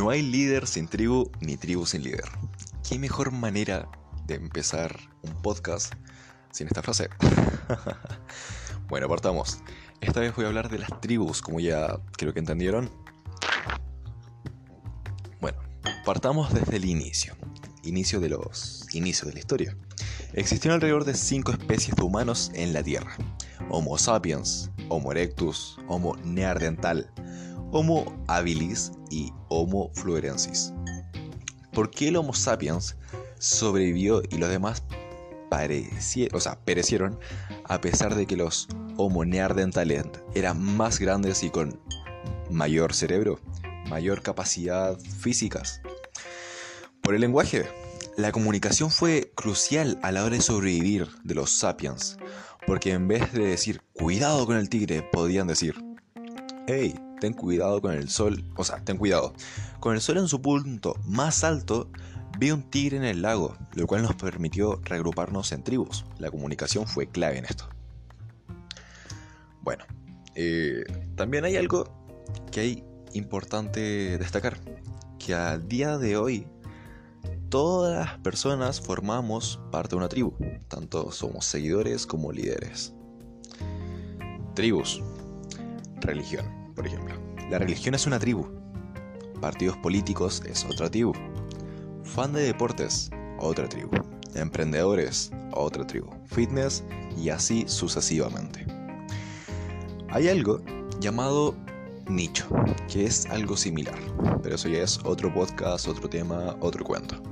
No hay líder sin tribu ni tribu sin líder. ¿Qué mejor manera de empezar un podcast sin esta frase? bueno, partamos. Esta vez voy a hablar de las tribus, como ya creo que entendieron. Bueno, partamos desde el inicio. Inicio de los inicios de la historia. Existieron alrededor de 5 especies de humanos en la Tierra. Homo sapiens, Homo erectus, Homo neandertal, Homo habilis y Homo fluorensis. ¿Por qué el Homo sapiens sobrevivió y los demás perecieron a pesar de que los Homo neandertales eran más grandes y con mayor cerebro, mayor capacidad físicas? Por el lenguaje. La comunicación fue crucial a la hora de sobrevivir de los sapiens, porque en vez de decir cuidado con el tigre, podían decir, hey, ten cuidado con el sol, o sea, ten cuidado. Con el sol en su punto más alto, vi un tigre en el lago, lo cual nos permitió regruparnos en tribus. La comunicación fue clave en esto. Bueno, eh, también hay algo que hay importante destacar, que a día de hoy todas las personas formamos parte de una tribu, tanto somos seguidores como líderes. Tribus. Religión por ejemplo. La religión es una tribu. Partidos políticos es otra tribu. Fan de deportes, otra tribu. Emprendedores, otra tribu. Fitness y así sucesivamente. Hay algo llamado nicho, que es algo similar, pero eso ya es otro podcast, otro tema, otro cuento.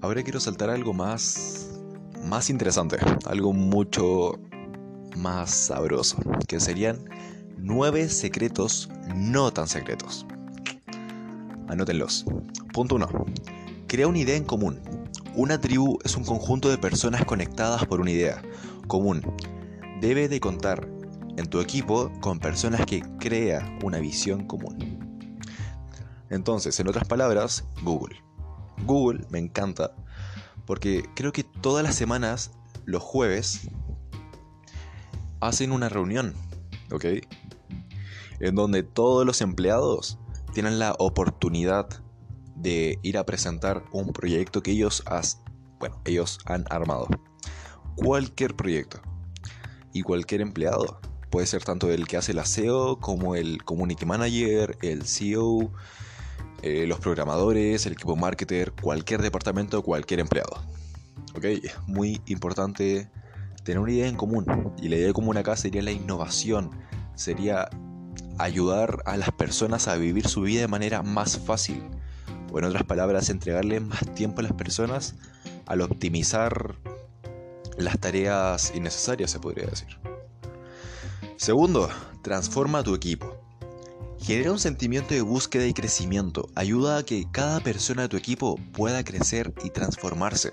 Ahora quiero saltar algo más más interesante, algo mucho más sabroso, que serían Nueve secretos no tan secretos. Anótenlos. Punto 1. Crea una idea en común. Una tribu es un conjunto de personas conectadas por una idea común. Debe de contar en tu equipo con personas que crea una visión común. Entonces, en otras palabras, Google. Google me encanta porque creo que todas las semanas, los jueves, hacen una reunión, ¿ok? En donde todos los empleados tienen la oportunidad de ir a presentar un proyecto que ellos, bueno, ellos han armado. Cualquier proyecto. Y cualquier empleado. Puede ser tanto el que hace el aseo como el community manager, el CEO, eh, los programadores, el equipo marketer, cualquier departamento, cualquier empleado. ¿Ok? Muy importante tener una idea en común. Y la idea común acá sería la innovación. Sería ayudar a las personas a vivir su vida de manera más fácil. O en otras palabras, entregarle más tiempo a las personas al optimizar las tareas innecesarias, se podría decir. Segundo, transforma tu equipo. Genera un sentimiento de búsqueda y crecimiento. Ayuda a que cada persona de tu equipo pueda crecer y transformarse.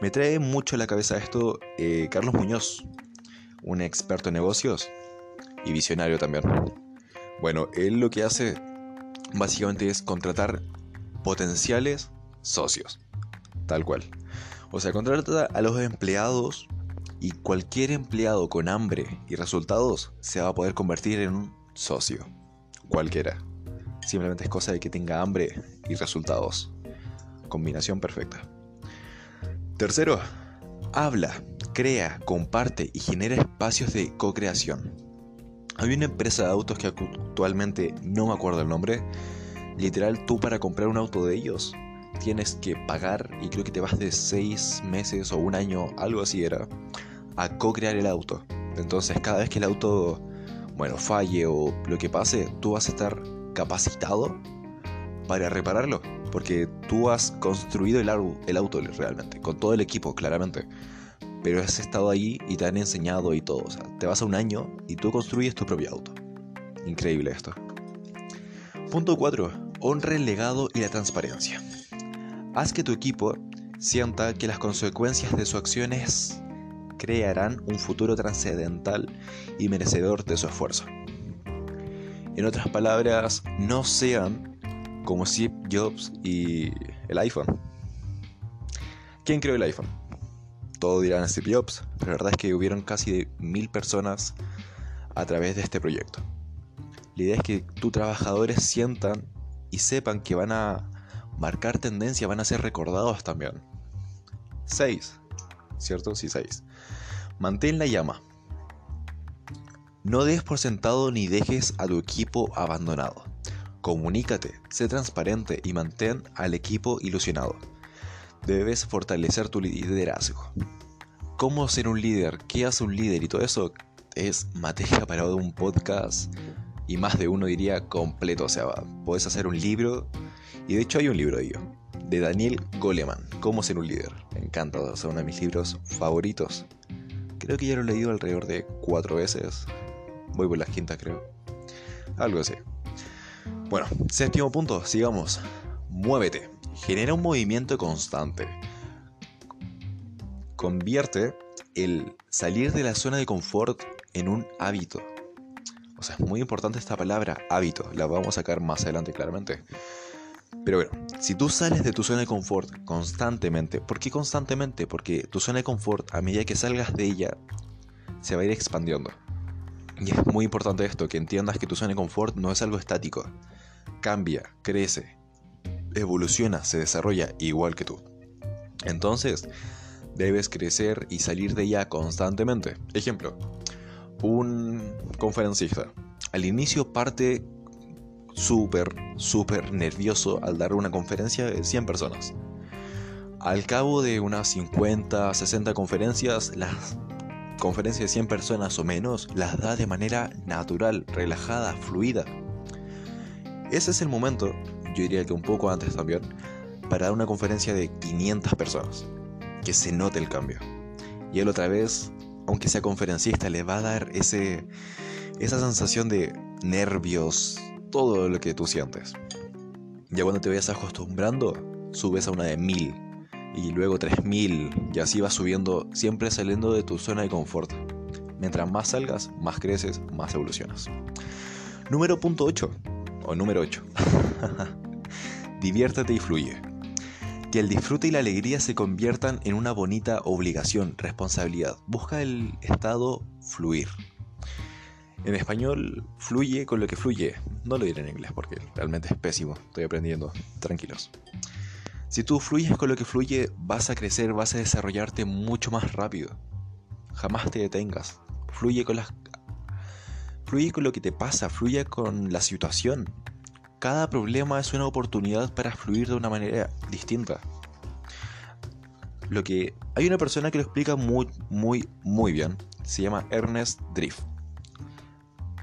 Me trae mucho a la cabeza esto eh, Carlos Muñoz, un experto en negocios, y visionario también. Bueno, él lo que hace básicamente es contratar potenciales socios, tal cual. O sea, contrata a los empleados y cualquier empleado con hambre y resultados se va a poder convertir en un socio, cualquiera. Simplemente es cosa de que tenga hambre y resultados. Combinación perfecta. Tercero, habla, crea, comparte y genera espacios de co-creación. Hay una empresa de autos que actualmente no me acuerdo el nombre. Literal, tú para comprar un auto de ellos tienes que pagar, y creo que te vas de 6 meses o un año, algo así era, a co-crear el auto. Entonces, cada vez que el auto, bueno, falle o lo que pase, tú vas a estar capacitado para repararlo. Porque tú has construido el, el auto realmente, con todo el equipo, claramente pero has estado ahí y te han enseñado y todo. O sea, te vas a un año y tú construyes tu propio auto. Increíble esto. Punto 4. Honra el legado y la transparencia. Haz que tu equipo sienta que las consecuencias de sus acciones crearán un futuro trascendental y merecedor de su esfuerzo. En otras palabras, no sean como Steve Jobs y el iPhone. ¿Quién creó el iPhone? Todos dirán Steve pero la verdad es que hubieron casi mil personas a través de este proyecto. La idea es que tus trabajadores sientan y sepan que van a marcar tendencia, van a ser recordados también. 6. ¿Cierto? Sí, 6. Mantén la llama. No des por sentado ni dejes a tu equipo abandonado. Comunícate, sé transparente y mantén al equipo ilusionado. Debes fortalecer tu liderazgo. ¿Cómo ser un líder? ¿Qué hace un líder? Y todo eso es materia para un podcast y más de uno diría completo. O sea, puedes hacer un libro y de hecho hay un libro de ello, de Daniel Goleman, Cómo ser un líder. Me encanta, es uno de mis libros favoritos. Creo que ya lo he leído alrededor de cuatro veces. Voy por las quintas, creo. Algo así. Bueno, séptimo punto, sigamos. Muévete. Genera un movimiento constante. Convierte el salir de la zona de confort en un hábito. O sea, es muy importante esta palabra, hábito. La vamos a sacar más adelante claramente. Pero bueno, si tú sales de tu zona de confort constantemente, ¿por qué constantemente? Porque tu zona de confort, a medida que salgas de ella, se va a ir expandiendo. Y es muy importante esto, que entiendas que tu zona de confort no es algo estático. Cambia, crece, evoluciona, se desarrolla igual que tú. Entonces, debes crecer y salir de ella constantemente. Ejemplo, un conferencista. Al inicio parte súper, súper nervioso al dar una conferencia de 100 personas. Al cabo de unas 50, 60 conferencias, las conferencias de 100 personas o menos las da de manera natural, relajada, fluida. Ese es el momento, yo diría que un poco antes también, para dar una conferencia de 500 personas. Que se note el cambio. Y él otra vez, aunque sea conferencista, le va a dar ese, esa sensación de nervios, todo lo que tú sientes. Ya cuando te vayas acostumbrando, subes a una de 1000 y luego 3000 y así vas subiendo, siempre saliendo de tu zona de confort. Mientras más salgas, más creces, más evolucionas. Número punto 8 o número 8. Diviértete y fluye. Que el disfrute y la alegría se conviertan en una bonita obligación, responsabilidad. Busca el estado fluir. En español, fluye con lo que fluye. No lo diré en inglés porque realmente es pésimo. Estoy aprendiendo. Tranquilos. Si tú fluyes con lo que fluye, vas a crecer, vas a desarrollarte mucho más rápido. Jamás te detengas. Fluye con las... Fluye con lo que te pasa, fluye con la situación. Cada problema es una oportunidad para fluir de una manera distinta. Lo que hay una persona que lo explica muy, muy, muy bien. Se llama Ernest Drift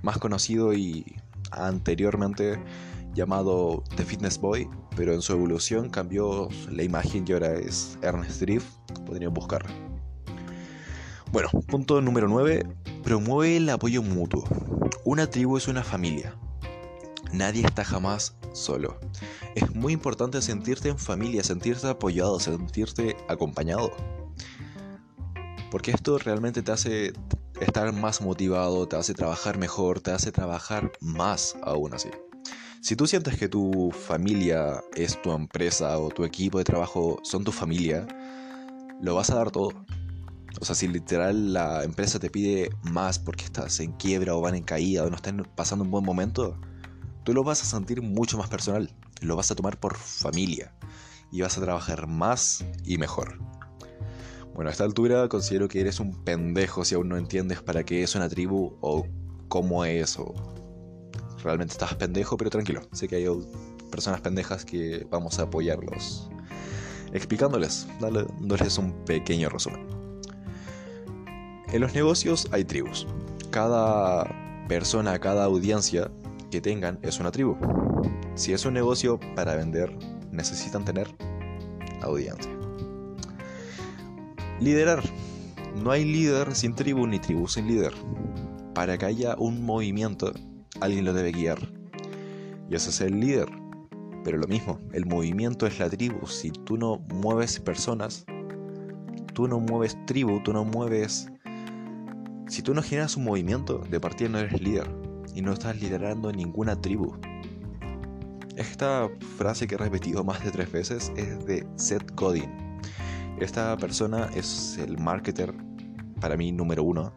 más conocido y anteriormente llamado The Fitness Boy, pero en su evolución cambió la imagen y ahora es Ernest Drift, podrían buscarlo. Bueno, punto número 9, promueve el apoyo mutuo. Una tribu es una familia. Nadie está jamás solo. Es muy importante sentirte en familia, sentirte apoyado, sentirte acompañado. Porque esto realmente te hace estar más motivado, te hace trabajar mejor, te hace trabajar más aún así. Si tú sientes que tu familia es tu empresa o tu equipo de trabajo son tu familia, lo vas a dar todo. O sea, si literal la empresa te pide más porque estás en quiebra o van en caída o no están pasando un buen momento, tú lo vas a sentir mucho más personal. Lo vas a tomar por familia y vas a trabajar más y mejor. Bueno, a esta altura considero que eres un pendejo si aún no entiendes para qué es una tribu o cómo es o realmente estás pendejo, pero tranquilo, sé que hay personas pendejas que vamos a apoyarlos explicándoles, dándoles un pequeño resumen. En los negocios hay tribus. Cada persona, cada audiencia que tengan es una tribu. Si es un negocio para vender, necesitan tener audiencia. Liderar. No hay líder sin tribu ni tribu sin líder. Para que haya un movimiento, alguien lo debe guiar. Y ese es el líder. Pero lo mismo, el movimiento es la tribu. Si tú no mueves personas, tú no mueves tribu, tú no mueves... Si tú no generas un movimiento, de partida no eres líder. Y no estás liderando ninguna tribu. Esta frase que he repetido más de tres veces es de Seth Godin esta persona es el marketer, para mí, número uno.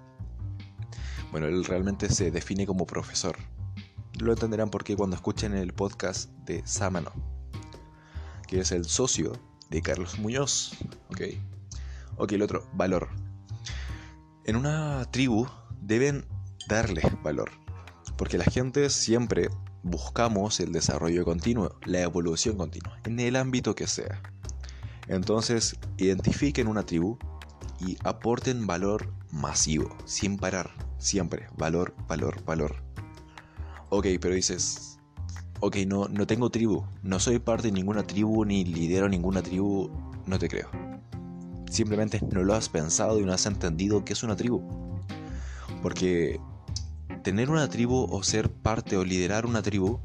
Bueno, él realmente se define como profesor lo entenderán porque cuando escuchen el podcast de Sámano, que es el socio de Carlos Muñoz. Ok. Ok, el otro, valor. En una tribu deben darle valor, porque la gente siempre buscamos el desarrollo continuo, la evolución continua, en el ámbito que sea. Entonces, identifiquen una tribu y aporten valor masivo, sin parar, siempre, valor, valor, valor. Ok, pero dices, ok, no, no tengo tribu, no soy parte de ninguna tribu ni lidero ninguna tribu, no te creo. Simplemente no lo has pensado y no has entendido que es una tribu. Porque tener una tribu o ser parte o liderar una tribu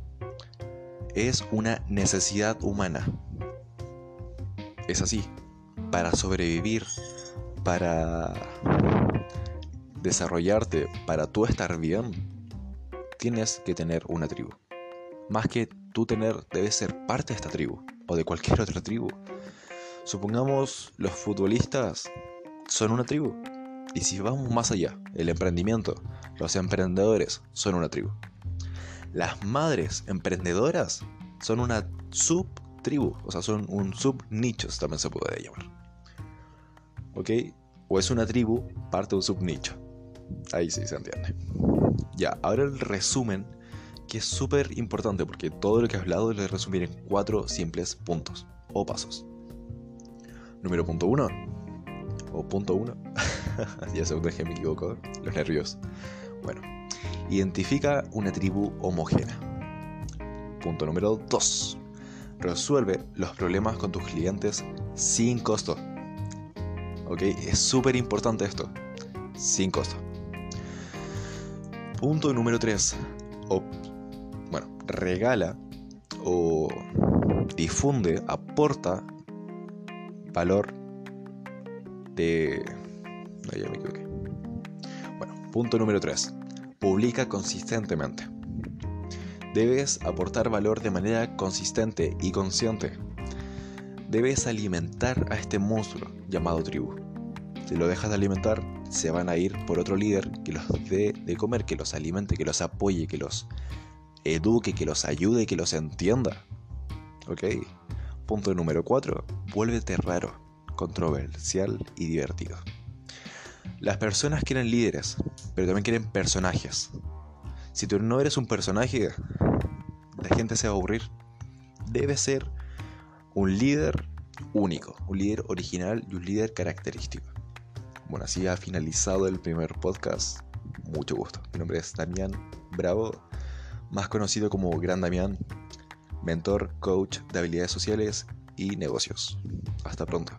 es una necesidad humana. Es así. Para sobrevivir, para desarrollarte, para tú estar bien, tienes que tener una tribu. Más que tú tener, debes ser parte de esta tribu o de cualquier otra tribu. Supongamos los futbolistas son una tribu. Y si vamos más allá, el emprendimiento, los emprendedores son una tribu. Las madres emprendedoras son una subtribu, o sea, son un subnicho, también se puede llamar. ¿Ok? O es una tribu, parte de un subnicho. Ahí sí se entiende. Ya, ahora el resumen, que es súper importante porque todo lo que he hablado lo he resumido en cuatro simples puntos o pasos. Número punto uno, o punto uno, ya se que me equivoco, los nervios. Bueno, identifica una tribu homogénea. Punto número 2. Resuelve los problemas con tus clientes sin costo. ¿Ok? Es súper importante esto. Sin costo. Punto número 3. bueno, regala o difunde, aporta valor de... Bueno, punto número 3. Publica consistentemente. Debes aportar valor de manera consistente y consciente. Debes alimentar a este monstruo llamado tribu. Si lo dejas de alimentar, se van a ir por otro líder que los dé de comer, que los alimente, que los apoye, que los eduque, que los ayude, que los entienda. ¿Ok? Punto número 4. Vuélvete raro, controversial y divertido. Las personas quieren líderes, pero también quieren personajes. Si tú no eres un personaje, la gente se va a aburrir. Debe ser un líder único, un líder original y un líder característico. Bueno, así ha finalizado el primer podcast. Mucho gusto. Mi nombre es Damián Bravo, más conocido como Gran Damián, mentor, coach de habilidades sociales y negocios. Hasta pronto.